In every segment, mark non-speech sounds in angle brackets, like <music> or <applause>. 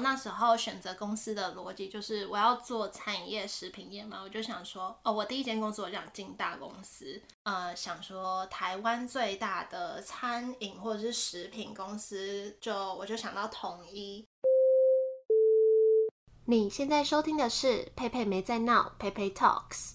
那时候选择公司的逻辑就是我要做餐饮业、食品业嘛，我就想说，哦，我第一间公司我想进大公司，呃，想说台湾最大的餐饮或者是食品公司，就我就想到统一。你现在收听的是佩佩没在闹，佩佩 Talks。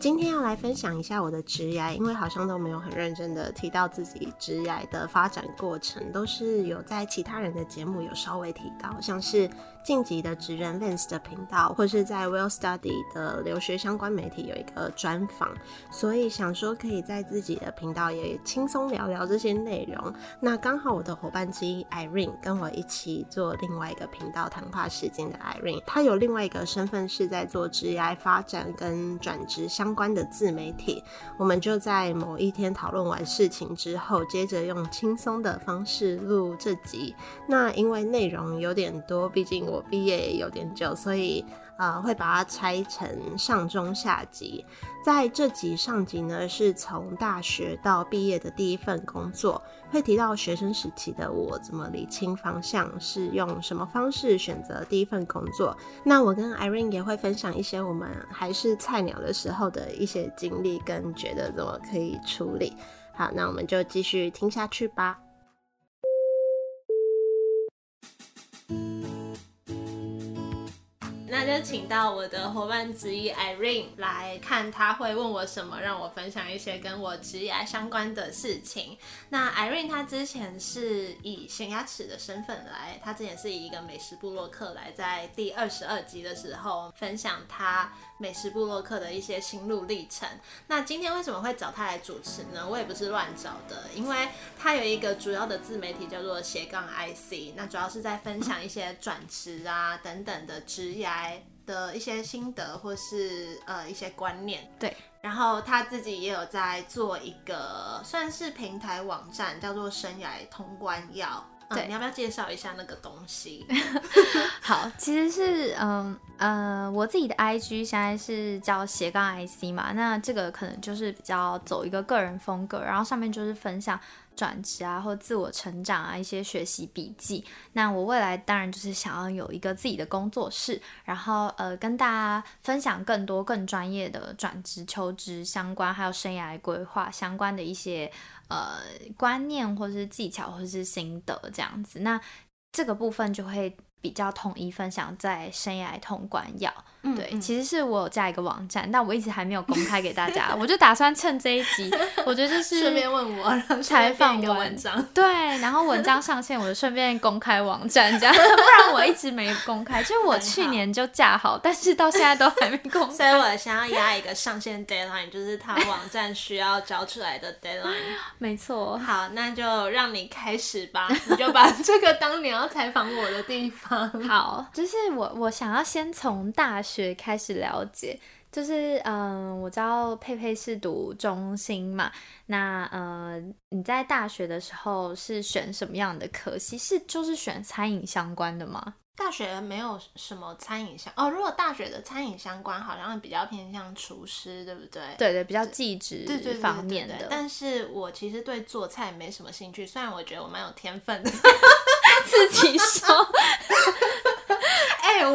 今天要来分享一下我的职涯，因为好像都没有很认真的提到自己职涯的发展过程，都是有在其他人的节目有稍微提到，像是晋级的职人 Vince 的频道，或是在 Well Study 的留学相关媒体有一个专访，所以想说可以在自己的频道也轻松聊聊这些内容。那刚好我的伙伴之一 Irene 跟我一起做另外一个频道谈话时间的 Irene，她有另外一个身份是在做职涯发展跟转职。相关的自媒体，我们就在某一天讨论完事情之后，接着用轻松的方式录这集。那因为内容有点多，毕竟我毕业也有点久，所以。呃，会把它拆成上中下集。在这集上集呢，是从大学到毕业的第一份工作，会提到学生时期的我怎么理清方向，是用什么方式选择第一份工作。那我跟 Irene 也会分享一些我们还是菜鸟的时候的一些经历，跟觉得怎么可以处理。好，那我们就继续听下去吧。那就请到我的伙伴之一 Irene 来看，他会问我什么，让我分享一些跟我职业相关的事情。那 Irene 她之前是以咸牙齿的身份来，她之前是以一个美食部落客来，在第二十二集的时候分享她美食部落客的一些心路历程。那今天为什么会找他来主持呢？我也不是乱找的，因为他有一个主要的自媒体叫做斜杠 IC，那主要是在分享一些转职啊等等的职业。的一些心得或是呃一些观念，对，然后他自己也有在做一个算是平台网站，叫做生涯通关药。对、嗯，你要不要介绍一下那个东西？<laughs> 好，其实是嗯呃，我自己的 IG 现在是叫斜杠 IC 嘛，那这个可能就是比较走一个个人风格，然后上面就是分享。转职啊，或自我成长啊，一些学习笔记。那我未来当然就是想要有一个自己的工作室，然后呃，跟大家分享更多更专业的转职、求职相关，还有生涯规划相关的一些呃观念，或是技巧，或是心得这样子。那这个部分就会。比较统一分享在生涯通关要，嗯、对，其实是我有加一个网站，但我一直还没有公开给大家，我就打算趁这一集，我觉得就是顺便问我采访一个文章，对，然后文章上线，我就顺便公开网站这样，<laughs> 不然我一直没公开。其实我去年就架好，但是到现在都还没公开，<laughs> 所以我想要压一个上线 deadline，就是他网站需要交出来的 deadline。<laughs> 没错，好，那就让你开始吧，你就把这个当你要采访我的地方。好，就是我我想要先从大学开始了解，就是嗯，我知道佩佩是读中心嘛，那呃，你在大学的时候是选什么样的科系？是就是选餐饮相关的吗？大学没有什么餐饮相哦，如果大学的餐饮相关，好像比较偏向厨师，对不对？对对，比较技职方面的。但是我其实对做菜没什么兴趣，虽然我觉得我蛮有天分的。<laughs> 自己说，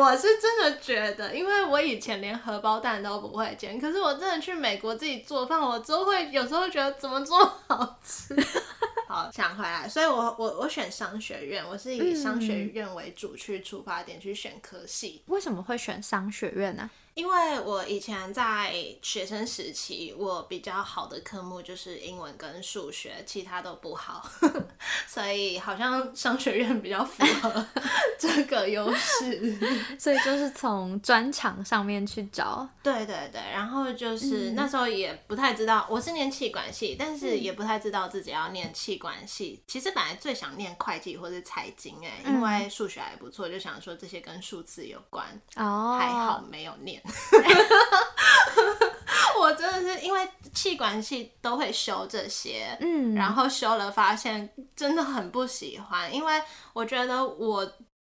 我是真的觉得，因为我以前连荷包蛋都不会煎，可是我真的去美国自己做饭，我都会有时候觉得怎么做好吃。<laughs> 好，想回来，所以我我我选商学院，我是以商学院为主去出发点去选科系。为什么会选商学院呢？因为我以前在学生时期，我比较好的科目就是英文跟数学，其他都不好，<laughs> 所以好像商学院比较符合 <laughs> 这个优势，<laughs> 所以就是从专长上面去找。对对对，然后就是、嗯、那时候也不太知道，我是念气管系，但是也不太知道自己要念气管系。其实本来最想念会计或是财经，哎，因为数学还不错，就想说这些跟数字有关。哦，还好没有念。<laughs> 我真的是因为气管系都会修这些，嗯，然后修了发现真的很不喜欢，因为我觉得我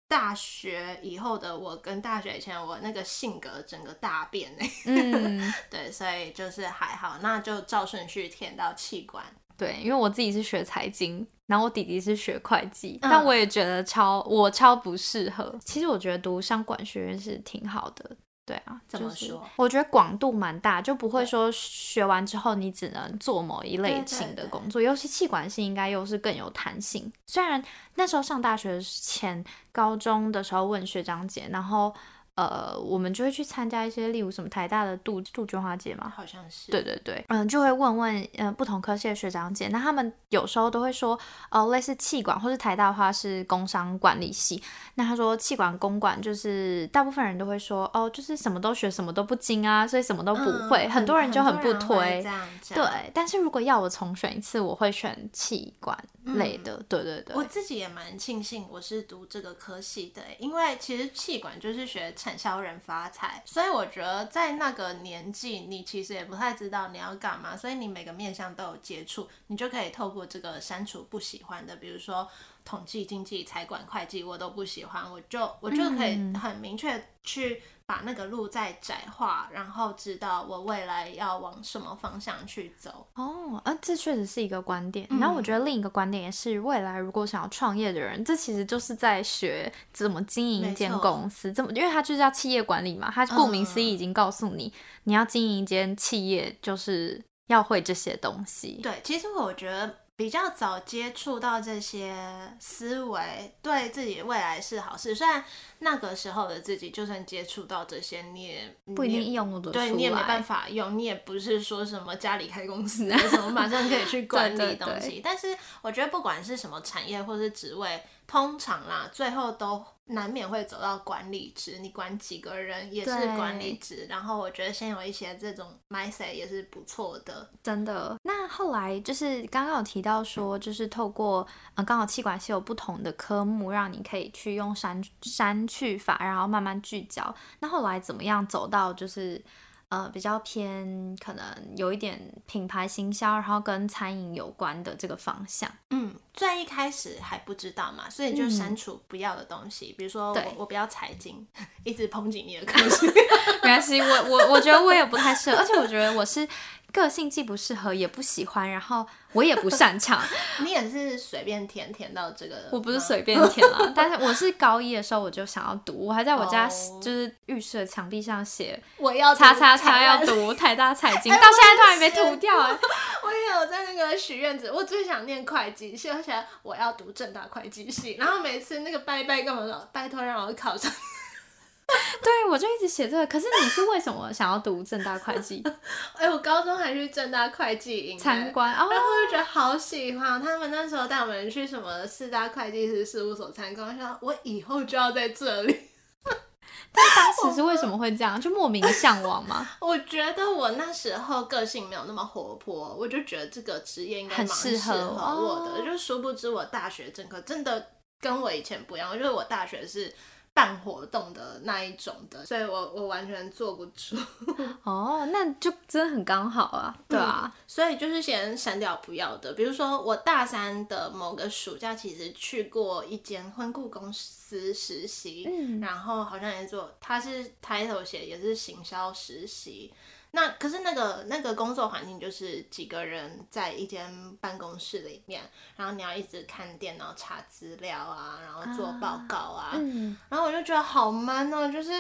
大学以后的我跟大学以前我那个性格整个大变哎，嗯，<laughs> 对，所以就是还好，那就照顺序填到气管。对，因为我自己是学财经，然后我弟弟是学会计，嗯、但我也觉得超我超不适合。其实我觉得读商管学院是挺好的。对啊，怎么说？我觉得广度蛮大，就不会说学完之后你只能做某一类型的工作。对对对，尤其气管系应该又是更有弹性。虽然那时候上大学前，高中的时候问学长姐，然后。呃，我们就会去参加一些，例如什么台大的杜杜鹃花节嘛，好像是。对对对，嗯，就会问问，呃，不同科系的学长姐，那他们有时候都会说，哦，类似气管或是台大的话是工商管理系，那他说气管公管就是大部分人都会说，哦，就是什么都学，什么都不精啊，所以什么都不会，嗯、很多人就很不推。对，但是如果要我重选一次，我会选气管类的。嗯、对对对，我自己也蛮庆幸我是读这个科系的，因为其实气管就是学。产销人发财，所以我觉得在那个年纪，你其实也不太知道你要干嘛，所以你每个面相都有接触，你就可以透过这个删除不喜欢的，比如说统计、经济、财管、会计，我都不喜欢，我就我就可以很明确去。把那个路再窄化，然后知道我未来要往什么方向去走。哦，啊，这确实是一个观点。然后我觉得另一个观点也是，未来如果想要创业的人，这其实就是在学怎么经营一间公司，怎么，因为它就是要企业管理嘛。它顾名思义已经告诉你，你要经营一间企业，就是要会这些东西。对，其实我觉得。比较早接触到这些思维，对自己未来是好事。虽然那个时候的自己，就算接触到这些，你也不一定用得对，你也没办法用。你也不是说什么家里开公司啊什么，马上可以去 <laughs> 管理东西。对对对，但是我觉得，不管是什么产业或是职位。通常啦，最后都难免会走到管理职。你管几个人也是管理职。然后我觉得先有一些这种 mindset 也是不错的，真的。那后来就是刚刚有提到说，就是透过呃，刚好气管系有不同的科目，让你可以去用删删去法，然后慢慢聚焦。那后来怎么样走到就是？呃，比较偏可能有一点品牌行销，然后跟餐饮有关的这个方向。嗯，最一开始还不知道嘛，所以就删除不要的东西，嗯、比如说我对我不要财经，<laughs> 一直抨击你的个性，<laughs> 没关系，我我我觉得我也不太适合，而且我觉得我是。个性既不适合，也不喜欢，然后我也不擅长。<laughs> 你也是随便填填到这个？我不是随便填了，但是我是高一的时候我就想要读，我还在我家就是浴室的墙壁上写我要叉叉叉要读台大财经，到现在都还没涂掉哎。我也有在那个许愿纸，我最想念会计系，而且我要读正大会计系，然后每次那个拜拜干嘛说拜托让我考上。对，我就一直写这个。可是你是为什么想要读正大会计？<laughs> 哎，我高中还去正大会计营参观，然后我就觉得好喜欢。他们那时候带我们去什么四大会计师事务所参观，我想我以后就要在这里。但当时是为什么会这样？就莫名向往吗？<laughs> 我觉得我那时候个性没有那么活泼，我就觉得这个职业应该蛮适合我的。就殊不知我大学整个真的跟我以前不一样，我觉得我大学是。办活动的那一种的，所以我我完全坐不住。<laughs> 哦，那就真的很刚好啊，对啊，嗯，所以就是先删掉不要的。比如说我大三的某个暑假，其实去过一间婚顾公司实习，嗯，然后好像也做，他是抬头写也是行销实习。那可是那个那个工作环境就是几个人在一间办公室里面，然后你要一直看电脑查资料啊，然后做报告啊，啊嗯、然后我就觉得好闷哦，就是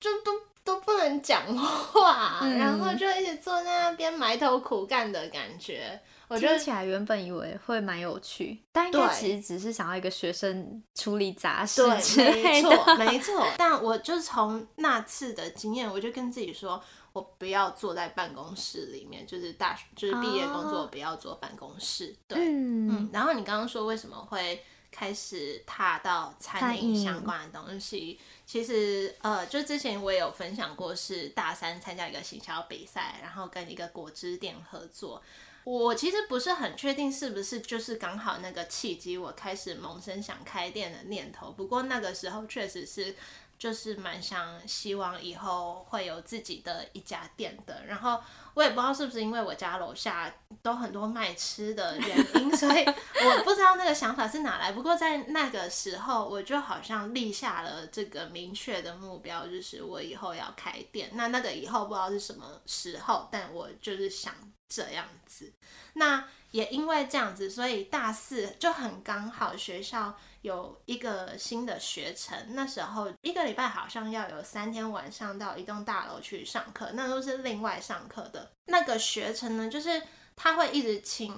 就都都不能讲话，嗯、然后就一直坐在那边埋头苦干的感觉。我觉得听起来原本以为会蛮有趣，但应该其实只是想要一个学生处理杂事之类的。没错，没错。但我就从那次的经验，我就跟自己说，我不要坐在办公室里面，就是大学就是毕业工作，不要坐办公室。哦、对，嗯，嗯。然后你刚刚说为什么会开始踏到餐饮相关的东西？其实呃，就之前我也有分享过，是大三参加一个行销比赛，然后跟一个果汁店合作。我其实不是很确定是不是就是刚好那个契机，我开始萌生想开店的念头。不过那个时候确实是就是蛮想希望以后会有自己的一家店的。然后我也不知道是不是因为我家楼下都很多卖吃的原因，所以 <laughs> 我不知道那个想法是哪来。不过在那个时候，我就好像立下了这个明确的目标，就是我以后要开店。那那个以后不知道是什么时候，但我就是想。这样子，那也因为这样子，所以大四就很刚好，学校有一个新的学程。那时候一个礼拜好像要有三天晚上到一栋大楼去上课，那都是另外上课的。那个学程呢，就是他会一直请，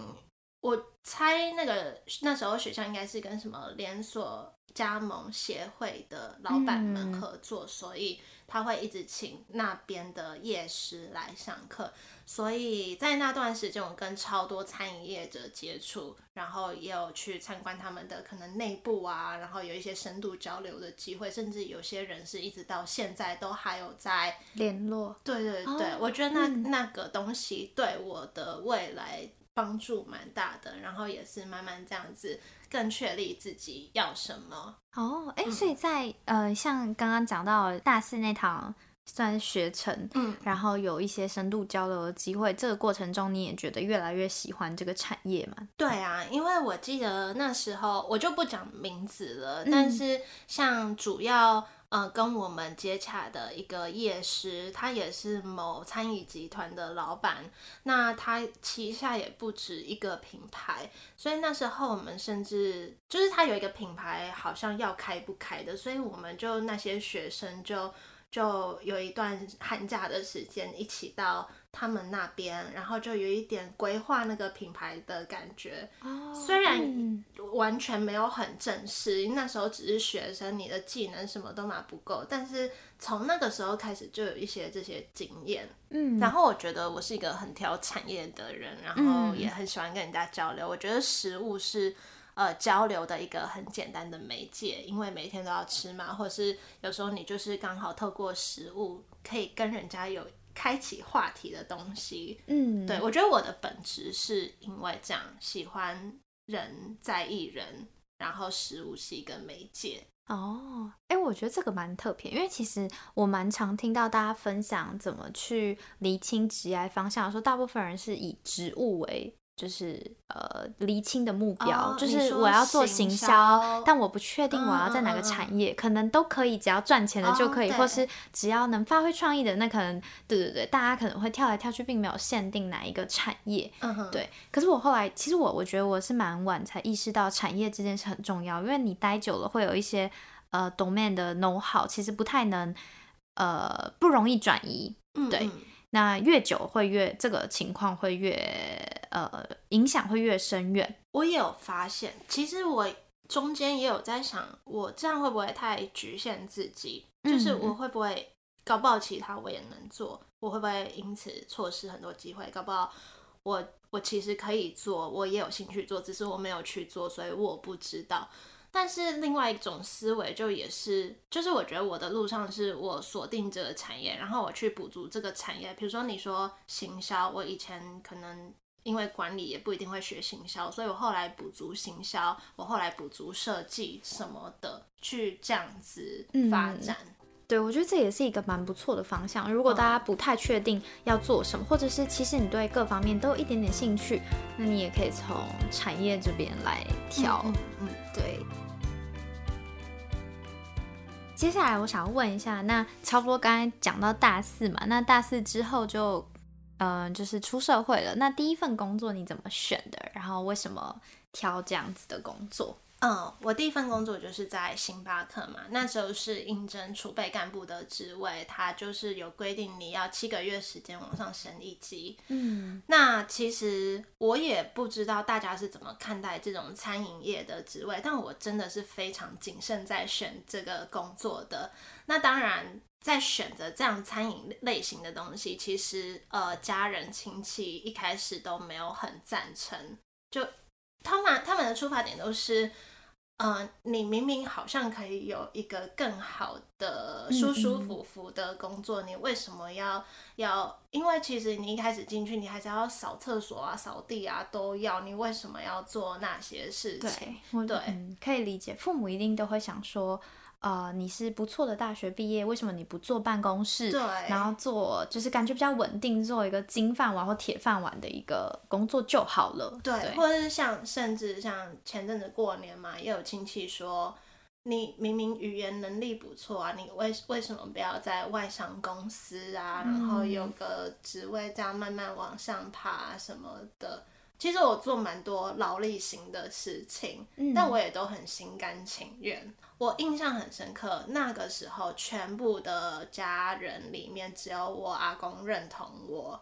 我猜那个那时候学校应该是跟什么连锁加盟协会的老板们合作，嗯、所以他会一直请那边的夜师来上课。所以在那段时间，我跟超多餐饮业者接触，然后也有去参观他们的可能内部啊，然后有一些深度交流的机会，甚至有些人是一直到现在都还有在联络。对对对，哦、我觉得那、嗯、那个东西对我的未来帮助蛮大的，然后也是慢慢这样子更确立自己要什么。哦，哎，所以在、嗯、呃，像刚刚讲到大四那堂。算学成，嗯，然后有一些深度交流的机会。这个过程中，你也觉得越来越喜欢这个产业嘛？对啊，因为我记得那时候我就不讲名字了，嗯、但是像主要呃跟我们接洽的一个业师，他也是某餐饮集团的老板，那他旗下也不止一个品牌，所以那时候我们甚至就是他有一个品牌好像要开不开的，所以我们就那些学生就。就有一段寒假的时间，一起到他们那边，然后就有一点规划那个品牌的感觉。Oh, 虽然完全没有很正式，嗯、那时候只是学生，你的技能什么都嘛不够。但是从那个时候开始，就有一些这些经验。嗯，然后我觉得我是一个很挑产业的人，然后也很喜欢跟人家交流。我觉得食物是。呃，交流的一个很简单的媒介，因为每天都要吃嘛，或者是有时候你就是刚好透过食物可以跟人家有开启话题的东西。嗯，对，我觉得我的本质是因为这样喜欢人，在意人，然后食物是一个媒介。哦，哎，我觉得这个蛮特别，因为其实我蛮常听到大家分享怎么去厘清职业方向，说大部分人是以植物为。就是呃，厘清的目标、哦、就是我要做行销，销但我不确定我要在哪个产业，可能都可以，只要赚钱的就可以，哦、或是只要能发挥创意的，那可能对对对，大家可能会跳来跳去，并没有限定哪一个产业。对。可是我后来，其实我我觉得我是蛮晚才意识到产业这件事很重要，因为你待久了会有一些呃 domain 的 know how，其实不太能呃不容易转移。嗯嗯对。那越久会越这个情况会越呃影响会越深远。我也有发现，其实我中间也有在想，我这样会不会太局限自己？就是我会不会搞不好其他我也能做？我会不会因此错失很多机会？搞不好我我其实可以做，我也有兴趣做，只是我没有去做，所以我不知道。但是另外一种思维就也是，就是我觉得我的路上是我锁定这个产业，然后我去补足这个产业。比如说你说行销，我以前可能因为管理也不一定会学行销，所以我后来补足行销，我后来补足设计什么的，去这样子发展。嗯、对，我觉得这也是一个蛮不错的方向。如果大家不太确定要做什么，或者是其实你对各方面都有一点点兴趣，那你也可以从产业这边来挑。嗯，嗯，对。接下来我想要问一下，那差不多刚才讲到大四嘛，那大四之后就，嗯、呃，就是出社会了。那第一份工作你怎么选的？然后为什么挑这样子的工作？嗯，我第一份工作就是在星巴克嘛，那时候是应征储备干部的职位，它就是有规定你要七个月时间往上升一级。嗯，那其实我也不知道大家是怎么看待这种餐饮业的职位，但我真的是非常谨慎在选这个工作的。那当然，在选择这样餐饮类型的东西，其实呃，家人亲戚一开始都没有很赞成，就他们他们的出发点都是。嗯、呃，你明明好像可以有一个更好的、舒舒服服的工作，嗯嗯，你为什么要要？因为其实你一开始进去，你还是要扫厕所啊、扫地啊，都要。你为什么要做那些事情？对，对，嗯，可以理解。父母一定都会想说。呃，你是不错的大学毕业，为什么你不坐办公室？对，然后做就是感觉比较稳定，做一个金饭碗或铁饭碗的一个工作就好了。对，对，或者是像甚至像前阵子过年嘛，也有亲戚说，你明明语言能力不错啊，你为为什么不要在外商公司啊，然后有个职位这样慢慢往上爬什么的？其实我做蛮多劳力型的事情，嗯，但我也都很心甘情愿。我印象很深刻，那个时候全部的家人里面只有我阿公认同我，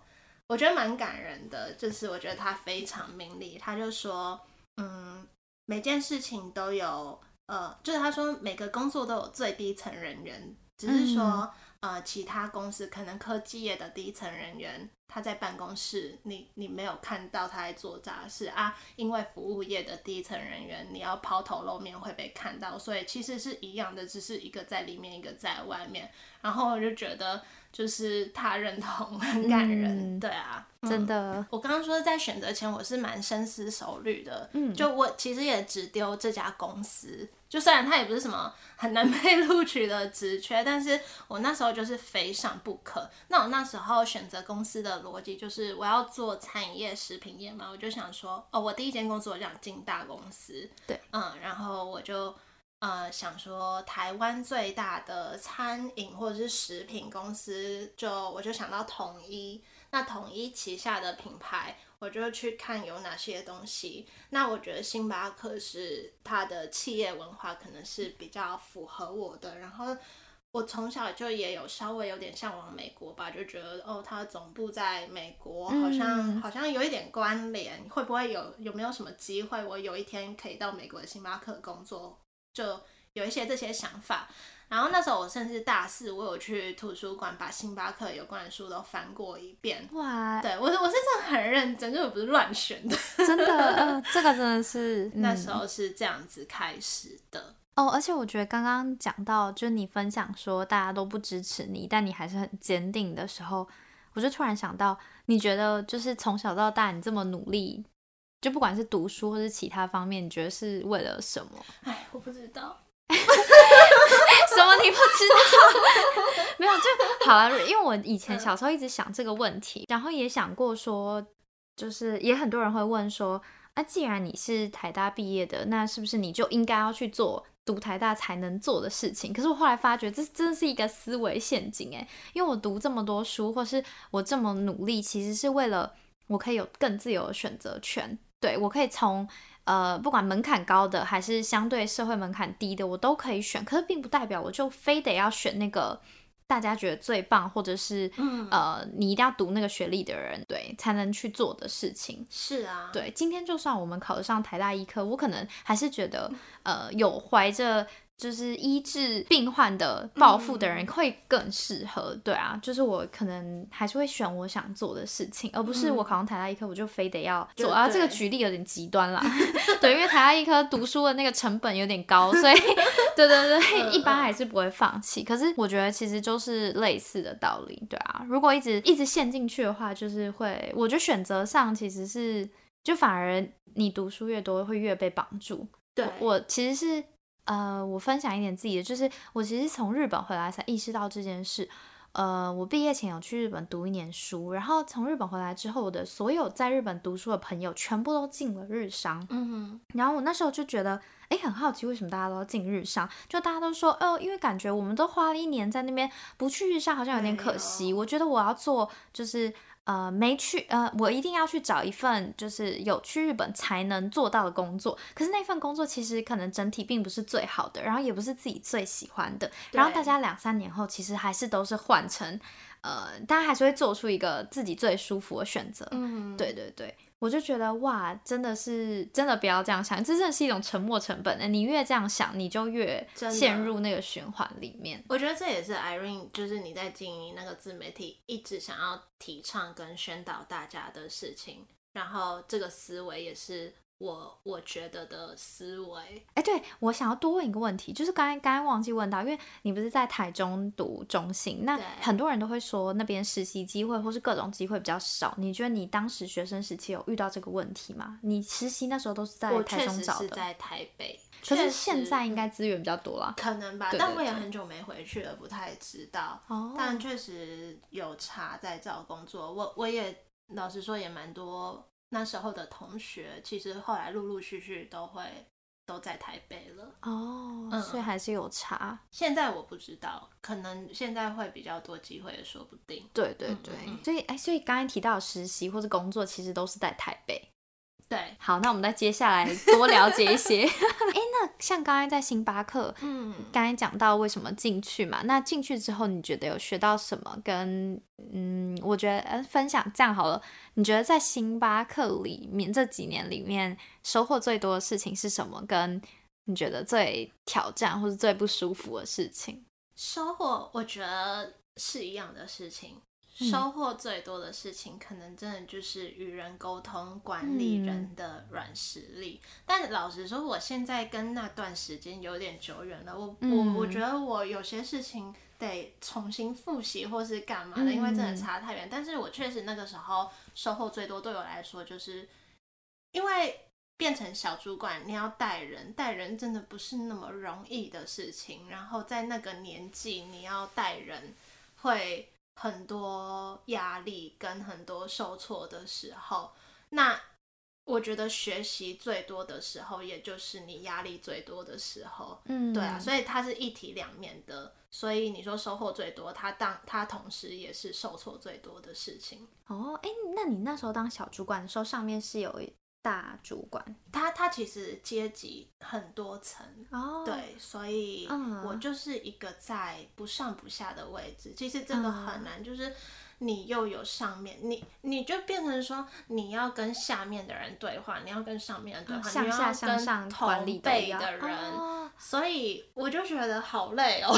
我觉得蛮感人的。就是我觉得他非常明理，他就说，嗯，每件事情都有，呃，就是他说每个工作都有最低层人员，只是说。嗯呃，其他公司可能科技业的低层人员，他在办公室，你你没有看到他在做杂事啊。因为服务业的低层人员，你要抛头露面会被看到，所以其实是一样的，只是一个在里面，一个在外面。然后我就觉得，就是他认同很感人，嗯、对啊，真的。嗯、我刚刚说在选择前，我是蛮深思熟虑的，嗯，就我其实也只丢这家公司。就虽然他也不是什么很难被 <laughs> 录取的职缺，但是我那时候就是非上不可。那我那时候选择公司的逻辑就是我要做餐饮业、食品业嘛，我就想说，哦，我第一间公司我想进大公司，对，嗯，然后我就呃想说，台湾最大的餐饮或者是食品公司，就我就想到统一，那统一旗下的品牌。我就去看有哪些东西。那我觉得星巴克是它的企业文化，可能是比较符合我的。然后我从小就也有稍微有点向往美国吧，就觉得哦，它总部在美国，好像、嗯、好像有一点关联。会不会有有没有什么机会，我有一天可以到美国的星巴克工作？就有一些这些想法。然后那时候我甚至大四，我有去图书馆把星巴克有关的书都翻过一遍。哇，对我我是真的很认真，就我不是乱选的，真的，呃，这个真的是、<laughs> 嗯、那时候是这样子开始的哦。而且我觉得刚刚讲到，就是你分享说大家都不支持你，但你还是很坚定的时候，我就突然想到，你觉得就是从小到大你这么努力，就不管是读书或是其他方面，你觉得是为了什么？哎，我不知道。<laughs> 什么你不知道？<laughs> 没有就好了，因为我以前小时候一直想这个问题，然后也想过说，就是也很多人会问说，啊，既然你是台大毕业的，那是不是你就应该要去做读台大才能做的事情？可是我后来发觉，这真的是一个思维陷阱诶，因为我读这么多书，或是我这么努力，其实是为了我可以有更自由的选择权，对，我可以从。呃，不管门槛高的还是相对社会门槛低的，我都可以选。可是并不代表我就非得要选那个大家觉得最棒，或者是、嗯、呃，你一定要读那个学历的人，对，才能去做的事情。是啊，对。今天就算我们考得上台大医科，我可能还是觉得，呃，有怀着。就是医治病患的抱负的人会更适合，嗯，对啊，就是我可能还是会选我想做的事情，而不是我考上台大医科，我就非得要做啊。这个举例有点极端啦，<laughs> 对，因为台大医科读书的那个成本有点高，所以 <laughs> 对对对，一般还是不会放弃。可是我觉得其实就是类似的道理，对啊，如果一直一直陷进去的话，就是会，我觉得选择上其实是就反而你读书越多会越被绑住。对，我，我其实是。呃，我分享一点自己的，就是我其实从日本回来才意识到这件事。呃，我毕业前有去日本读一年书，然后从日本回来之后，我的所有在日本读书的朋友全部都进了日商。嗯哼，然后我那时候就觉得，哎，很好奇为什么大家都要进日商？就大家都说，哦，因为感觉我们都花了一年在那边，不去日商好像有点可惜。我觉得我要做就是。呃没去呃，我一定要去找一份就是有去日本才能做到的工作。可是那份工作其实可能整体并不是最好的，然后也不是自己最喜欢的。然后大家两三年后其实还是都是换成呃，大家还是会做出一个自己最舒服的选择。嗯，对对对。我就觉得哇，真的是真的不要这样想，这真的是一种沉没成本。你越这样想，你就越陷入那个循环里面。我觉得这也是 Irene，就是你在经营那个自媒体，一直想要提倡跟宣导大家的事情。然后这个思维也是。我我觉得的思维，哎、欸，对，我想要多问一个问题，就是刚才刚才忘记问到，因为你不是在台中读中信，那很多人都会说那边实习机会或是各种机会比较少。你觉得你当时学生时期有遇到这个问题吗？你实习那时候都是在台中找的？是在台北，可是现在应该资源比较多了，可能吧？但我也很久没回去了，不太知道。哦，但确实有查在找工作，我我也老实说也蛮多。那时候的同学，其实后来陆陆续续都会都在台北了哦，嗯，所以还是有差。现在我不知道，可能现在会比较多机会，也说不定。对对对，嗯嗯，所以哎，所以刚才提到实习或者工作，其实都是在台北。对，好，那我们再接下来多了解一些。<laughs> 哎，那像刚才在星巴克，嗯，刚才讲到为什么进去嘛？那进去之后，你觉得有学到什么？跟嗯，我觉得呃，分享这样好了。你觉得在星巴克里面这几年里面，收获最多的事情是什么？跟你觉得最挑战或是最不舒服的事情？收获，我觉得是一样的事情。收获最多的事情，可能真的就是与人沟通、管理人的软实力。嗯、但老实说，我现在跟那段时间有点久远了。我、嗯、我我觉得我有些事情得重新复习，或是干嘛的，因为真的差太远。嗯、但是我确实那个时候收获最多，对我来说，就是因为变成小主管，你要带人，带人真的不是那么容易的事情。然后在那个年纪，你要带人会。很多压力跟很多受挫的时候，那我觉得学习最多的时候，也就是你压力最多的时候。嗯，对啊，所以它是一体两面的。所以你说收获最多，它当它同时也是受挫最多的事情。哦，哎，那你那时候当小主管的时候，上面是有大主管，他他其实阶级很多层哦，对，所以我就是一个在不上不下的位置。其实这个很难，就是你又有上面，你你就变成说你要跟下面的人对话，你要跟上面的人对话，向下向上管理同辈的人。所以我就觉得好累哦，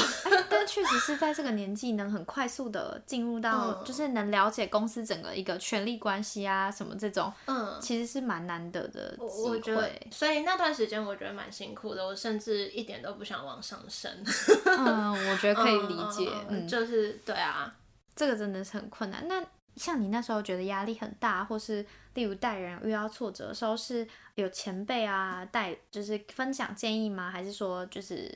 但确实是在这个年纪能很快速的进入到，就是能了解公司整个一个权力关系啊什么这种，嗯，其实是蛮难得的机会。我觉得，所以那段时间我觉得蛮辛苦的，我甚至一点都不想往上升。嗯，我觉得可以理解，<laughs> 嗯，就是对啊，这个真的是很困难。那像你那时候觉得压力很大，或是例如带人遇到挫折的时候，是有前辈啊带，就是分享建议吗？还是说就是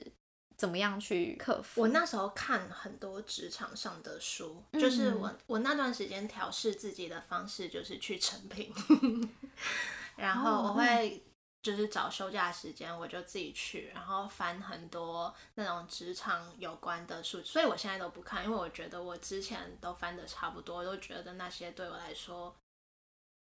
怎么样去克服？我那时候看很多职场上的书，就是我我那段时间调试自己的方式就是去成品，<laughs> 然后我会。就是找休假时间，我就自己去，然后翻很多那种职场有关的书，所以我现在都不看，因为我觉得我之前都翻的差不多，都觉得那些对我来说，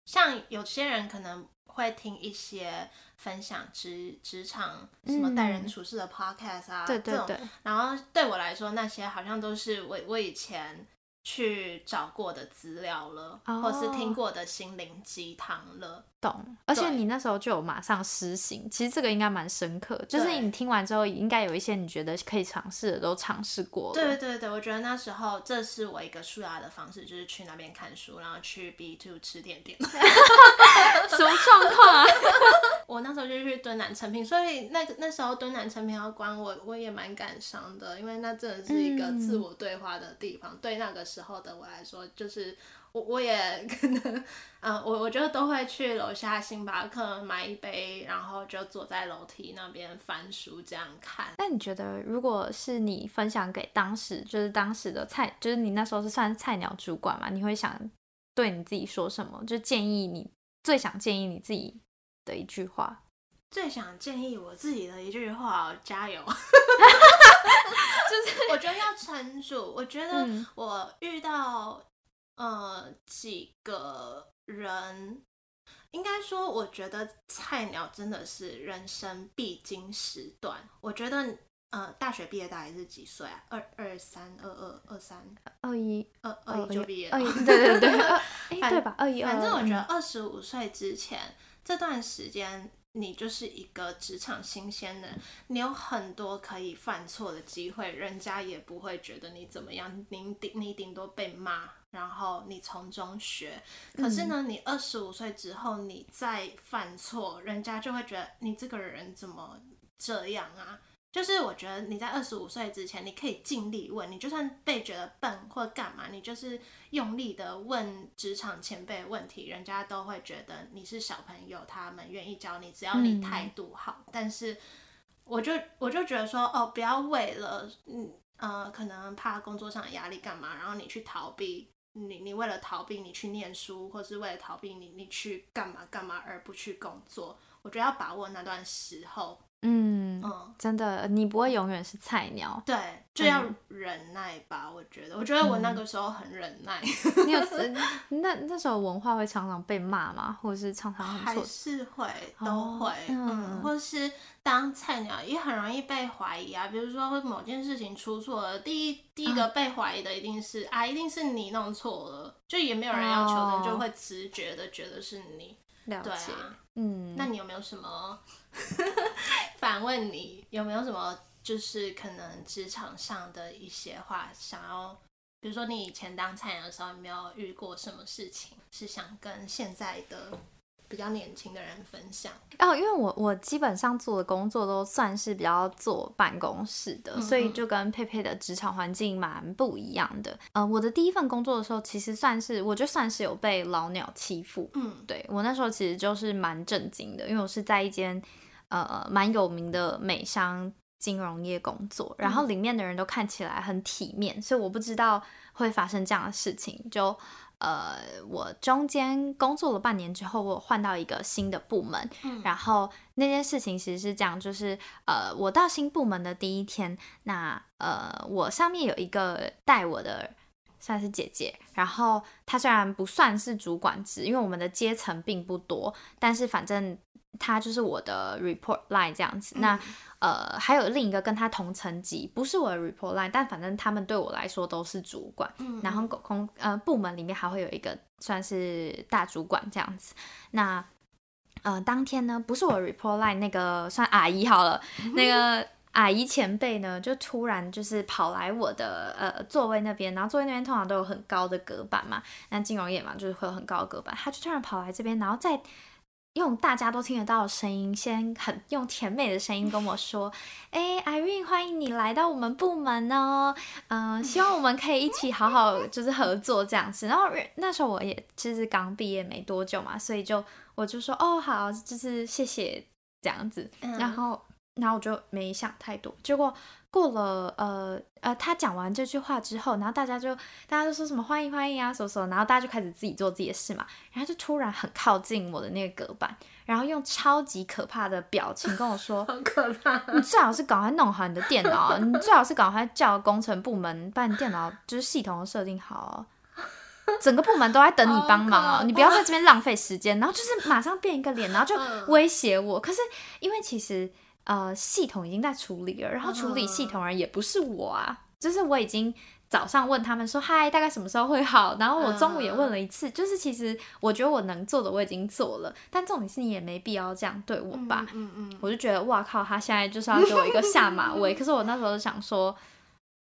像有些人可能会听一些分享职职场什么待人处事的 podcast 啊，对对对，然后对我来说那些好像都是我我以前。去找过的资料了，oh, 或是听过的心灵鸡汤了，懂。而且你那时候就有马上实行，其实这个应该蛮深刻。就是你听完之后，应该有一些你觉得可以尝试的都尝试过了。对对对，我觉得那时候这是我一个舒压的方式，就是去那边看书，然后去 B Two 吃点点。<laughs> 什么状况啊？<laughs> 我那时候就去敦南成品，所以那那时候敦南成品要关我，我也蛮感伤的，因为那真的是一个自我对话的地方。嗯、对那个时候的我来说，就是我我也可能，嗯，我我觉得都会去楼下星巴克买一杯，然后就坐在楼梯那边翻书这样看。那你觉得，如果是你分享给当时就是当时的菜，就是你那时候是算菜鸟主管嘛？你会想对你自己说什么？就建议你。最想建议你自己的一句话，最想建议我自己的一句话，加油！<laughs> 就是我觉得要撑住。我觉得我遇到呃几个人，应该说，我觉得菜鸟真的是人生必经时段。我觉得。呃，大学毕业大概是几岁啊？二二三、二二、二三、二一、二二一就毕业了。二一，对对对，<laughs> 哎、反对吧？二一，反正我觉得二十五岁之前、嗯、这段时间，你就是一个职场新鲜人，你有很多可以犯错的机会，人家也不会觉得你怎么样，你顶你顶多被骂，然后你从中学。可是呢，你二十五岁之后，你再犯错，人家就会觉得你这个人怎么这样啊？就是我觉得你在二十五岁之前，你可以尽力问，你就算被觉得笨或干嘛，你就是用力的问职场前辈问题，人家都会觉得你是小朋友，他们愿意教你，只要你态度好。嗯、但是我就我就觉得说，哦，不要为了嗯呃，可能怕工作上的压力干嘛，然后你去逃避，你你为了逃避你去念书，或是为了逃避你你去干嘛干嘛而不去工作，我觉得要把握那段时候。嗯，嗯，真的，你不会永远是菜鸟，对，就要忍耐吧。嗯、我觉得，我觉得我那个时候很忍耐。<laughs> 你有那那时候文化会常常被骂吗？或者是常常很还是会都会，哦、嗯，嗯，或是当菜鸟也很容易被怀疑啊。比如说，某件事情出错了，第一第一个被怀疑的一定是啊，啊，一定是你弄错了，就也没有人要求的，就会直觉的觉得是你。了解，啊、嗯，那你有没有什么反问？你有没有什么就是可能职场上的一些话想要，比如说你以前当菜鸟的时候，有没有遇过什么事情是想跟现在的？比较年轻的人分享哦，因为我我基本上做的工作都算是比较坐办公室的，嗯嗯，所以就跟佩佩的职场环境蛮不一样的。呃，我的第一份工作的时候，其实算是我就算是有被老鸟欺负。嗯，对，我那时候其实就是蛮震惊的，因为我是在一间呃蛮有名的美商金融业工作，然后里面的人都看起来很体面，所以我不知道会发生这样的事情，就。呃，我中间工作了半年之后，我换到一个新的部门，嗯，然后那件事情其实是这样，就是呃，我到新部门的第一天，那呃，我上面有一个带我的算是姐姐，然后她虽然不算是主管职，因为我们的阶层并不多，但是反正她就是我的 report line 这样子，嗯，那。呃，还有另一个跟她同层级，不是我的 report line，但反正他们对我来说都是主管。嗯，然后公呃部门里面还会有一个算是大主管这样子。那呃当天呢，不是我 report line 那个算阿姨好了，嗯、那个阿姨前辈呢，就突然就是跑来我的呃座位那边，然后座位那边通常都有很高的隔板嘛，那金融业嘛就是会有很高的隔板，他就突然跑来这边，然后再。用大家都听得到的声音，先很用甜美的声音跟我说：“哎、欸，Irene，欢迎你来到我们部门哦，嗯、希望我们可以一起好好就是合作这样子。”然后那时候我也其实刚毕业没多久嘛，所以就我就说：“哦，好，就是谢谢这样子。”然后然后我就没想太多，结果。过了呃呃，他讲完这句话之后，然后大家就大家就说什么欢迎欢迎啊，什么什么，然后大家就开始自己做自己的事嘛，然后就突然很靠近我的那个隔板，然后用超级可怕的表情跟我说：<laughs> “好可怕！你最好是赶快弄好你的电脑，你最好是赶快叫工程部门把你电脑就是系统设定好，整个部门都在等你帮忙哦，你不要在这边浪费时间。”然后就是马上变一个脸，然后就威胁我。可是因为其实。呃，系统已经在处理了，然后处理系统人也不是我啊，就是我已经早上问他们说嗨，大概什么时候会好，然后我中午也问了一次，就是其实我觉得我能做的我已经做了，但重点是你也没必要这样对我吧，嗯嗯，我。就觉得哇靠，他现在就是要给我一个下马威，可是我那时候就想说，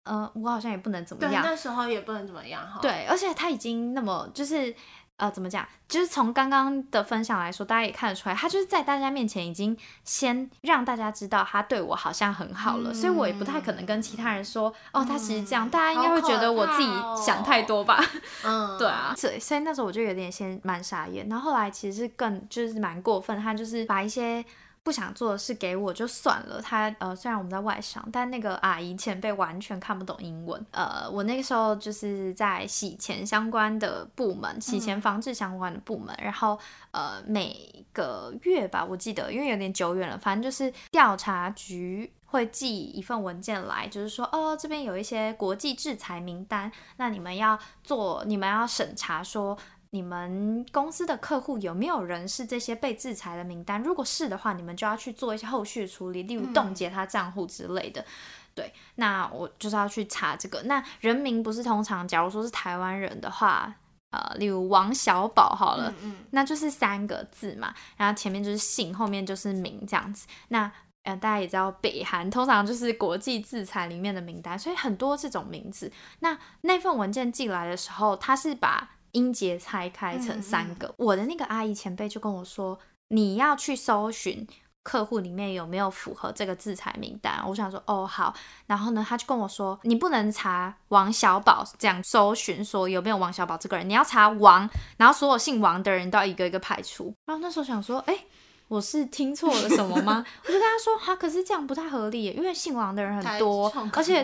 呃，我好像也不能怎么样，那时候也不能怎么样哈，对，而且他已经那么就是。呃，怎么讲？就是从刚刚的分享来说，大家也看得出来，他就是在大家面前已经先让大家知道他对我好像很好了，嗯、所以我也不太可能跟其他人说，嗯、哦，他其实这样，嗯、大家应该会觉得我自己想太多吧？<laughs> 嗯，对啊，所以所以那时候我就有点先蛮傻眼，然后后来其实是更就是蛮过分，他就是把一些。不想做的事给我就算了。他呃，虽然我们在外商，但那个阿姨前辈完全看不懂英文。呃，我那个时候就是在洗钱相关的部门，洗钱防治相关的部门。然后呃，每个月吧，我记得，因为有点久远了，反正就是调查局会寄一份文件来，就是说，哦，这边有一些国际制裁名单，那你们要做，你们要审查说。你们公司的客户有没有人是这些被制裁的名单？如果是的话，你们就要去做一些后续处理，例如冻结他账户之类的。嗯、对，那我就是要去查这个。那人名不是通常，假如说是台湾人的话，呃，例如王小宝好了，嗯嗯，那就是三个字嘛，然后前面就是姓，后面就是名这样子。那呃，大家也知道，北韩通常就是国际制裁里面的名单，所以很多这种名字。那那份文件寄来的时候，他是把音节拆开成三个，嗯嗯，我的那个阿姨前辈就跟我说，你要去搜寻客户里面有没有符合这个制裁名单。我想说，哦好，然后呢，他就跟我说，你不能查王小宝这样搜寻说有没有王小宝这个人，你要查王，然后所有姓王的人都要一个一个排除。然后那时候想说，哎、欸。我是听错了什么吗？我就跟他说，哈，可是这样不太合理，因为姓王的人很多，而且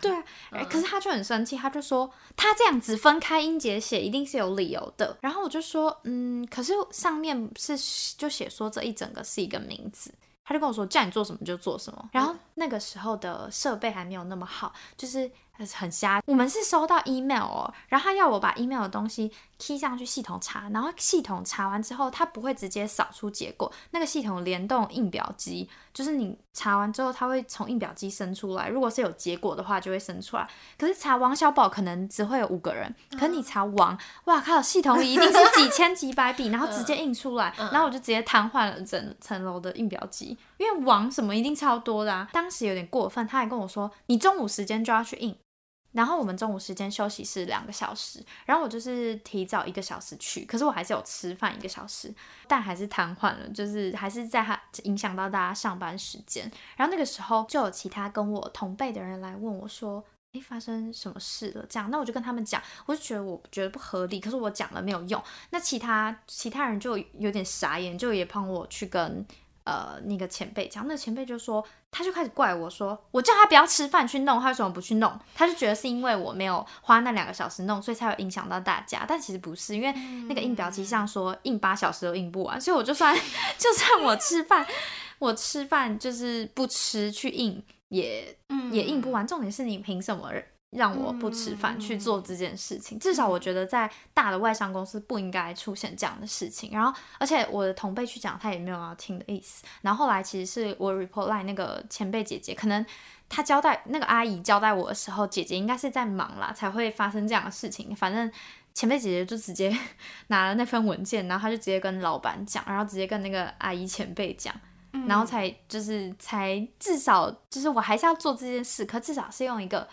对啊，嗯、可是他就很生气，他就说他这样子分开音节写一定是有理由的。然后我就说，嗯，可是上面是就写说这一整个是一个名字。他就跟我说，叫你做什么就做什么。然后那个时候的设备还没有那么好，就是很瞎。我们是收到 email 哦，然后他要我把 email 的东西 key 上去系统查，然后系统查完之后，它不会直接扫出结果，那个系统联动印表机，就是你查完之后，它会从印表机生出来。如果是有结果的话，就会生出来。可是查王小宝可能只会有五个人，可是你查王，哇靠，系统里一定是 <laughs> 几千几百笔，然后直接印出来，然后我就直接瘫痪了整层楼的印表机。因为网什么一定超多的啊，当时有点过分，他还跟我说，你中午时间就要去印，然后我们中午时间休息是两个小时，然后我就是提早一个小时去，可是我还是有吃饭一个小时，但还是瘫痪了，就是还是在他影响到大家上班时间，然后那个时候就有其他跟我同辈的人来问我说，诶，发生什么事了？这样，那我就跟他们讲，我就觉得我觉得不合理，可是我讲了没有用，那其他其他人就有点傻眼，就也帮我去跟。呃，那个前辈讲，那个前辈就说，他就开始怪我说，我叫他不要吃饭去弄，他为什么不去弄？他就觉得是因为我没有花那两个小时弄，所以才有影响到大家。但其实不是，因为那个印表机上说印八小时都印不完，所以我就算 <laughs> 就算我吃饭，我吃饭就是不吃去印也也印不完。重点是你凭什么？让我不吃饭去做这件事情，至少我觉得在大的外商公司不应该出现这样的事情。然后，而且我的同辈去讲，他也没有要听的意思。然后后来其实是我 report line 那个前辈姐姐，可能她交代那个阿姨交代我的时候，姐姐应该是在忙啦，才会发生这样的事情。反正前辈姐姐就直接 <laughs> 拿了那份文件，然后她就直接跟老板讲，然后直接跟那个阿姨前辈讲，然后才就是才至少就是我还是要做这件事，可至少是用一个。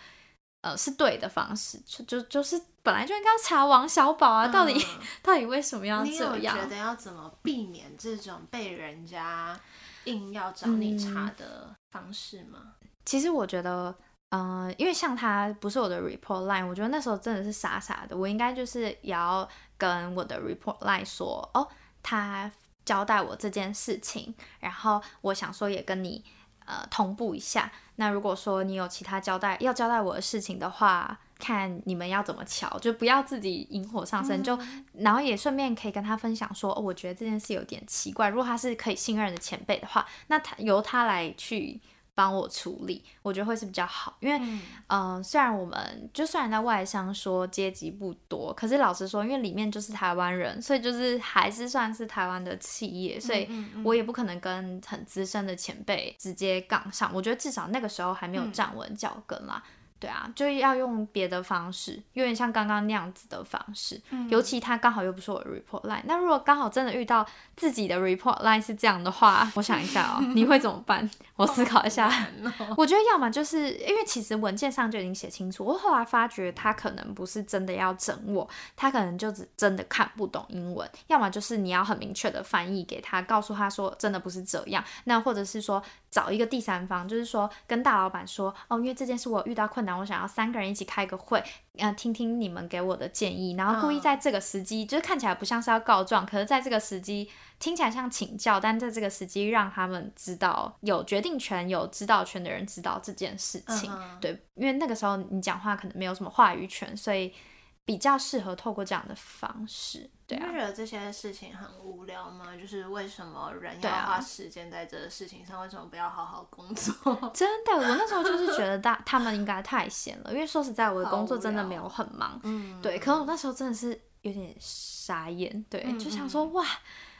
呃，是对的方式，就就就是本来就应该要查王小宝啊，到底、嗯、到底为什么要这样？你有觉得要怎么避免这种被人家硬要找你查的方式吗？嗯、其实我觉得，嗯、呃，因为像他不是我的 report line，我觉得那时候真的是傻傻的，我应该就是也要跟我的 report line 说，哦，他交代我这件事情，然后我想说也跟你。呃，同步一下。那如果说你有其他交代要交代我的事情的话，看你们要怎么瞧，就不要自己引火上身。嗯、就然后也顺便可以跟他分享说，哦，我觉得这件事有点奇怪。如果他是可以信任的前辈的话，那他由他来去。帮我处理，我觉得会是比较好，因为，嗯、呃，虽然我们就虽然在外商说阶级不多，可是老实说，因为里面就是台湾人，所以就是还是算是台湾的企业，所以我也不可能跟很资深的前辈直接杠上。我觉得至少那个时候还没有站稳脚跟啦。嗯对啊，就要用别的方式，有点像刚刚那样子的方式。嗯、尤其他刚好又不是我的 report line，那如果刚好真的遇到自己的 report line 是这样的话，我想一下哦，你会怎么办？我思考一下。哦、我觉得要么就是因为其实文件上就已经写清楚，我后来发觉他可能不是真的要整我，他可能就只真的看不懂英文。要么就是你要很明确的翻译给他，告诉他说真的不是这样。那或者是说找一个第三方，就是说跟大老板说哦，因为这件事我遇到困难。难，我想要三个人一起开个会，呃，听听你们给我的建议，然后故意在这个时机，就是看起来不像是要告状，可是在这个时机听起来像请教，但在这个时机让他们知道有决定权、有指导权的人知道这件事情，对，因为那个时候你讲话可能没有什么话语权，所以。比较适合透过这样的方式，对啊。你觉得这些事情很无聊吗？就是为什么人要花时间在这个事情上？啊、为什么不要好好工作？<laughs> 真的，我那时候就是觉得大他们应该太闲了，因为说实在，我的工作真的没有很忙。嗯，对。可是我那时候真的是有点傻眼，对，嗯、就想说哇，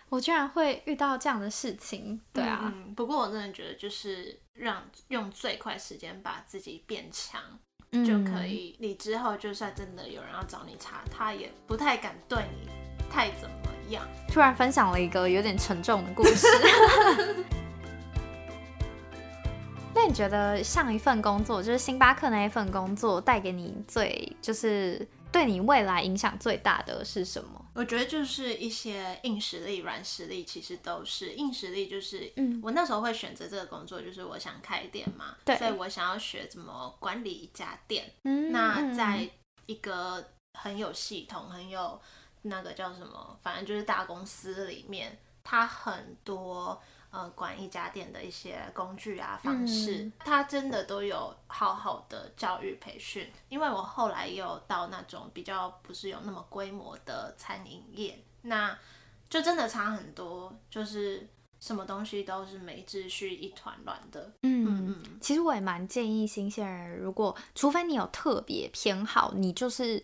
我居然会遇到这样的事情，对啊。嗯、不过我真的觉得，就是让用最快时间把自己变强。就可以，你之后就算真的有人要找你查，他也不太敢对你太怎么样。突然分享了一个有点沉重的故事。<laughs> 那你觉得上一份工作，就是星巴克那一份工作，带给你最就是对你未来影响最大的是什么？我觉得就是一些硬实力、软实力，其实都是硬实力。就是，嗯，我那时候会选择这个工作，就是我想开店嘛，对，所以我想要学怎么管理一家店。嗯，那在一个很有系统、很有那个叫什么，反正就是大公司里面，它很多。呃，管一家店的一些工具啊、方式，嗯、它真的都有好好的教育培训。因为我后来也有到那种比较不是有那么规模的餐饮业，那就真的差很多，就是什么东西都是没秩序、一团乱的。嗯嗯嗯。其实我也蛮建议新鲜人，如果除非你有特别偏好，你就是。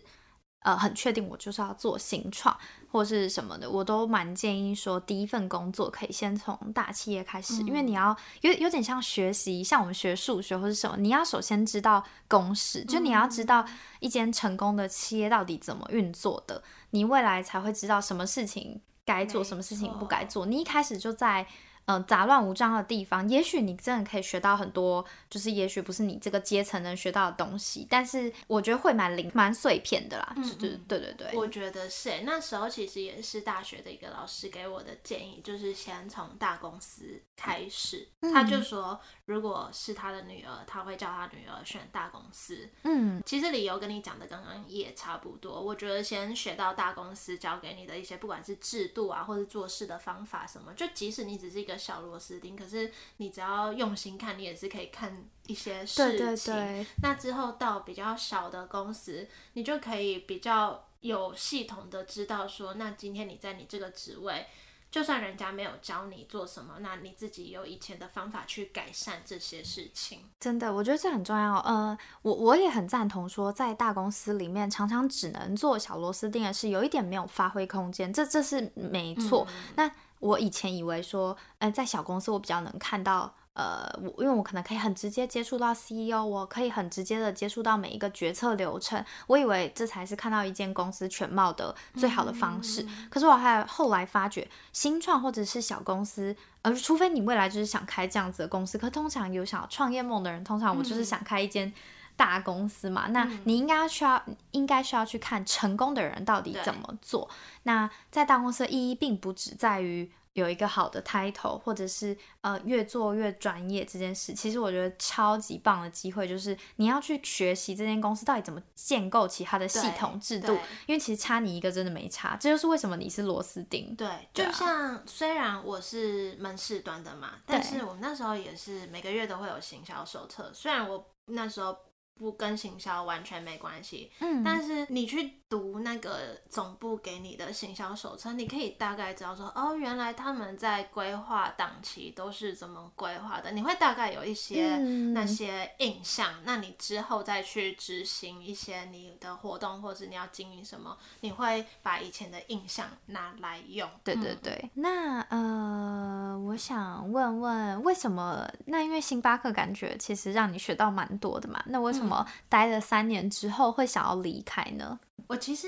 呃，很确定我就是要做新创或是什么的，我都蛮建议说，第一份工作可以先从大企业开始，嗯、因为你要有有点像学习，像我们学数学或是什么，你要首先知道公式，就你要知道一间成功的企业到底怎么运作的，你未来才会知道什么事情该做，什么事情不该做。你一开始就在。嗯，杂乱无章的地方，也许你真的可以学到很多，就是也许不是你这个阶层能学到的东西，但是我觉得会蛮零、蛮碎片的啦。嗯，对对对对，我觉得是。那时候其实也是大学的一个老师给我的建议，就是先从大公司开始。嗯，他就说，如果是他的女儿，他会叫他女儿选大公司。嗯，其实理由跟你讲的刚刚也差不多。我觉得先学到大公司教给你的一些，不管是制度啊，或者做事的方法什么，就即使你只是一个。小螺丝钉，可是你只要用心看，你也是可以看一些事情。对对对。那之后到比较小的公司，你就可以比较有系统的知道说，那今天你在你这个职位，就算人家没有教你做什么，那你自己有以前的方法去改善这些事情。真的，我觉得这很重要。呃，我我也很赞同说，在大公司里面，常常只能做小螺丝钉的是有一点没有发挥空间，这这是没错。嗯、那我以前以为说，呃，在小公司我比较能看到，呃，我因为我可能可以很直接接触到 CEO，我可以很直接的接触到每一个决策流程，我以为这才是看到一间公司全貌的最好的方式。嗯、可是我还后来发觉，新创或者是小公司，呃，除非你未来就是想开这样子的公司，可通常有想要创业梦的人，通常我就是想开一间。大公司嘛，那你应该需要，嗯、应该需要去看成功的人到底怎么做。那在大公司的意义并不只在于有一个好的 title，或者是呃越做越专业这件事。其实我觉得超级棒的机会就是你要去学习这间公司到底怎么建构其他的系统制度，因为其实差你一个真的没差。这就是为什么你是螺丝钉。对，就像虽然我是门市端的嘛，但是我们那时候也是每个月都会有行销手册，虽然我那时候。不跟行销完全没关系，嗯，但是你去读那个总部给你的行销手册，你可以大概知道说，哦，原来他们在规划档期都是怎么规划的，你会大概有一些那些印象。嗯、那你之后再去执行一些你的活动，或是你要经营什么，你会把以前的印象拿来用。对对对。嗯、那呃，我想问问，为什么？那因为星巴克感觉其实让你学到蛮多的嘛，那为什么？么待了三年之后会想要离开呢？我其实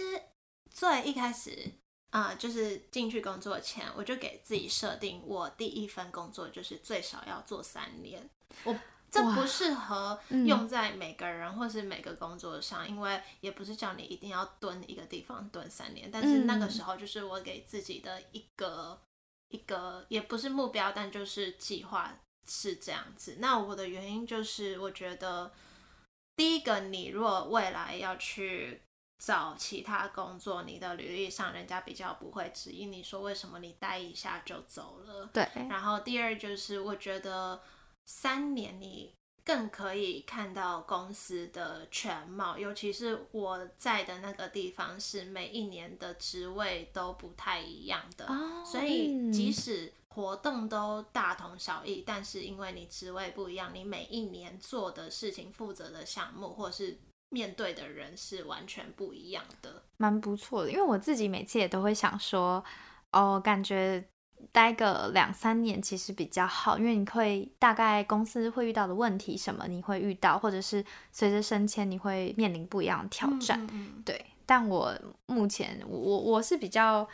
最一开始啊、呃，就是进去工作前，我就给自己设定，我第一份工作就是最少要做三年。我这不适合用在每个人或是每个工作上，嗯、因为也不是叫你一定要蹲一个地方蹲三年。但是那个时候就是我给自己的一个一个，也不是目标，但就是计划是这样子。那我的原因就是我觉得。第一个，你如果未来要去找其他工作，你的履历上人家比较不会质疑你说为什么你待一下就走了。对。然后第二就是，我觉得三年你更可以看到公司的全貌，尤其是我在的那个地方是每一年的职位都不太一样的，哦、所以即使活动都大同小异，但是因为你职位不一样，你每一年做的事情、负责的项目或是面对的人是完全不一样的，蛮不错的。因为我自己每次也都会想说，哦，感觉待个两三年其实比较好，因为你会大概公司会遇到的问题什么你会遇到，或者是随着升迁你会面临不一样的挑战。嗯嗯嗯对，但我目前我我是比较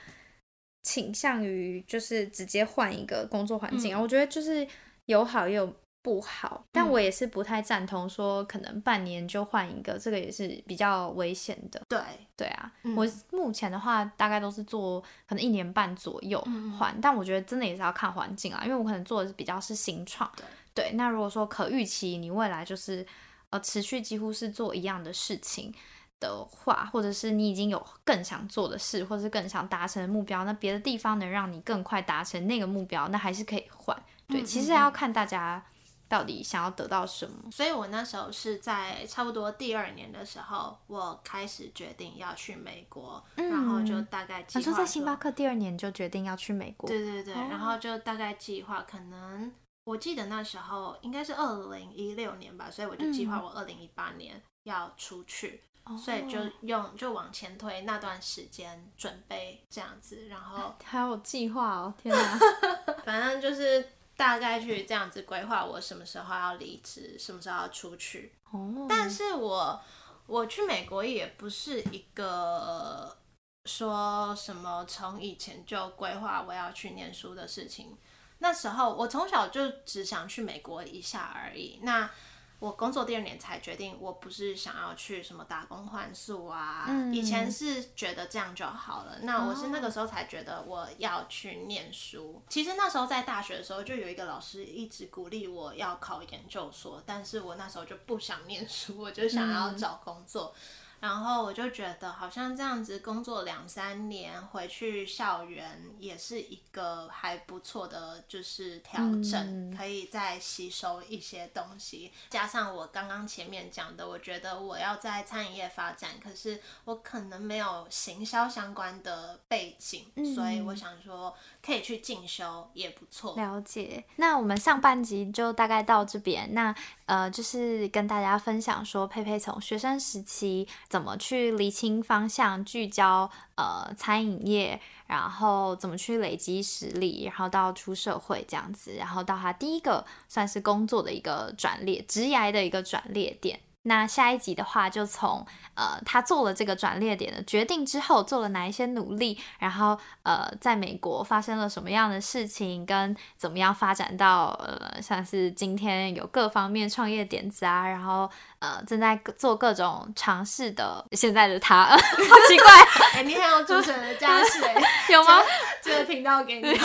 倾向于就是直接换一个工作环境我觉得就是有好也有。不好，但我也是不太赞同说可能半年就换一个，嗯、这个也是比较危险的。对对啊，嗯、我目前的话大概都是做可能一年半左右换，嗯、但我觉得真的也是要看环境啊，因为我可能做的是比较是新创。对对，那如果说可预期你未来就是呃持续几乎是做一样的事情的话，或者是你已经有更想做的事，或者是更想达成的目标，那别的地方能让你更快达成那个目标，那还是可以换。对，嗯、其实要看大家。到底想要得到什么？所以我那时候是在差不多第二年的时候，我开始决定要去美国，嗯、然后就大概计划说，说在星巴克第二年就决定要去美国。对对对，哦、然后就大概计划，可能我记得那时候应该是二零一六年吧，所以我就计划我二零一八年要出去，嗯、所以就用就往前推那段时间准备这样子，然后还有计划哦，天哪，<laughs> 反正就是。大概去这样子规划，我什么时候要离职，什么时候要出去。Oh. 但是我我去美国也不是一个说什么从以前就规划我要去念书的事情。那时候我从小就只想去美国一下而已。那我工作第二年才决定，我不是想要去什么打工换宿啊。嗯、以前是觉得这样就好了。那我是那个时候才觉得我要去念书。哦、其实那时候在大学的时候，就有一个老师一直鼓励我要考研究所，但是我那时候就不想念书，我就想要找工作。嗯然后我就觉得，好像这样子工作两三年，回去校园也是一个还不错的，就是调整，可以再吸收一些东西。加上我刚刚前面讲的，我觉得我要在餐饮业发展，可是我可能没有行销相关的背景，所以我想说可以去进修也不错。了解。那我们上半集就大概到这边。那呃，就是跟大家分享说，佩佩从学生时期怎么去厘清方向，聚焦呃餐饮业，然后怎么去累积实力，然后到出社会这样子，然后到他第一个算是工作的一个转列，职涯的一个转列点。那下一集的话，就从呃他做了这个转捩点的决定之后，做了哪一些努力，然后呃在美国发生了什么样的事情，跟怎么样发展到呃像是今天有各方面创业点子啊，然后呃正在做各种尝试的现在的他，<laughs> 好奇怪，哎、欸，你很有主持人的架势 <laughs> 哎，有吗？<laughs> 这个频道给你。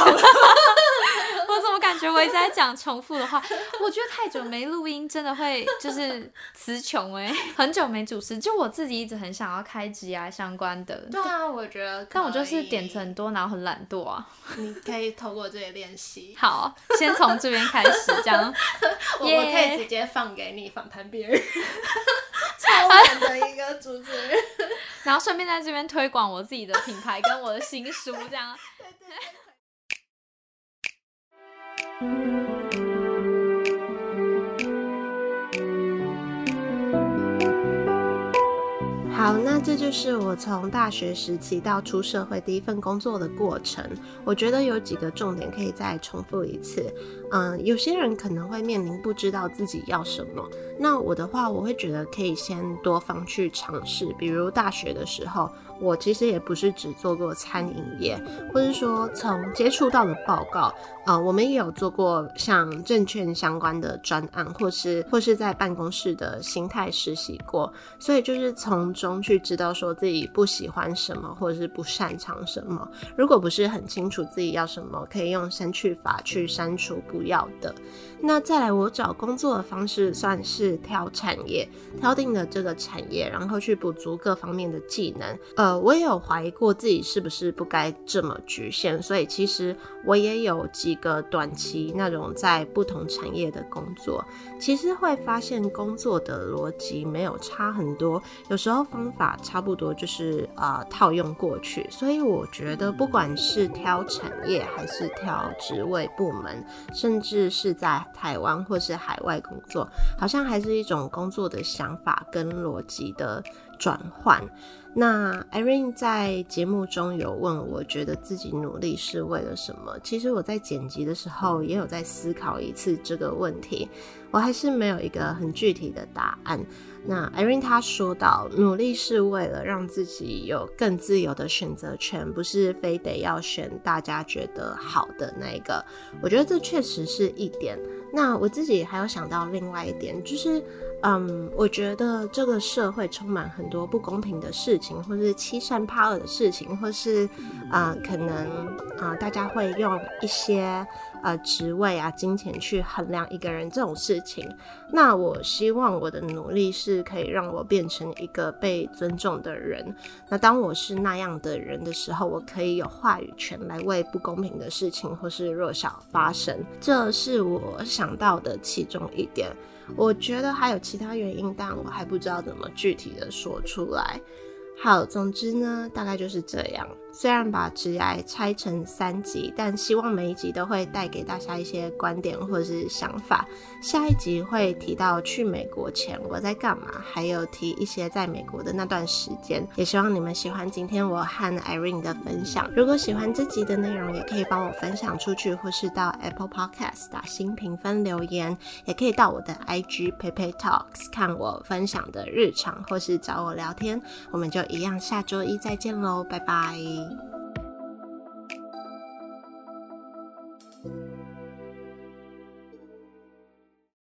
我怎么感觉我一直在讲重复的话？我觉得太久没录音，真的会就是词穷哎。很久没主持，就我自己一直很想要开机啊相关的。对啊，我觉得。但我就是点子很多，然后很懒惰啊。你可以透过这里练习。<laughs> 好，先从这边开始讲。<laughs> 我我可以直接放给你访谈别人，<laughs> 超懒的一个主持人。然后顺便在这边推广我自己的品牌跟我的新书，这样。对对对。好，那这就是我从大学时期到出社会第一份工作的过程。我觉得有几个重点可以再重复一次。嗯，有些人可能会面临不知道自己要什么。那我的话，我会觉得可以先多方去尝试。比如大学的时候，我其实也不是只做过餐饮业，或者说从接触到的报告，呃，我们也有做过像证券相关的专案，或是或是在办公室的心态实习过。所以就是从中去知道说自己不喜欢什么，或者是不擅长什么。如果不是很清楚自己要什么，可以用删去法去删除不要的。那再来，我找工作的方式算是。挑产业，挑定了这个产业，然后去补足各方面的技能。呃，我也有怀疑过自己是不是不该这么局限，所以其实我也有几个短期那种在不同产业的工作，其实会发现工作的逻辑没有差很多，有时候方法差不多，就是呃套用过去。所以我觉得，不管是挑产业还是挑职位部门，甚至是在台湾或是海外工作，好像还是一种工作的想法跟逻辑的转换。那 Irene 在节目中有问我，觉得自己努力是为了什么？其实我在剪辑的时候也有在思考一次这个问题，我还是没有一个很具体的答案。那艾瑞塔说到，努力是为了让自己有更自由的选择权，不是非得要选大家觉得好的那个。我觉得这确实是一点。那我自己还有想到另外一点，就是。嗯，我觉得这个社会充满很多不公平的事情，或是欺善怕恶的事情，或是啊、可能啊、大家会用一些呃职位啊、金钱去衡量一个人这种事情。那我希望我的努力是可以让我变成一个被尊重的人。那当我是那样的人的时候，我可以有话语权来为不公平的事情或是弱小发声。这是我想到的其中一点。我觉得还有其他原因，但我还不知道怎么具体的说出来。好，总之呢，大概就是这样。虽然把职涯拆成三集，但希望每一集都会带给大家一些观点或是想法。下一集会提到去美国前我在干嘛，还有提一些在美国的那段时间。也希望你们喜欢今天我和 Irene 的分享。如果喜欢这集的内容，也可以帮我分享出去，或是到 Apple Podcast 打新评分留言，也可以到我的 IG Peipei Talks 看我分享的日常，或是找我聊天。我们就一样，下周一再见喽，拜拜。ý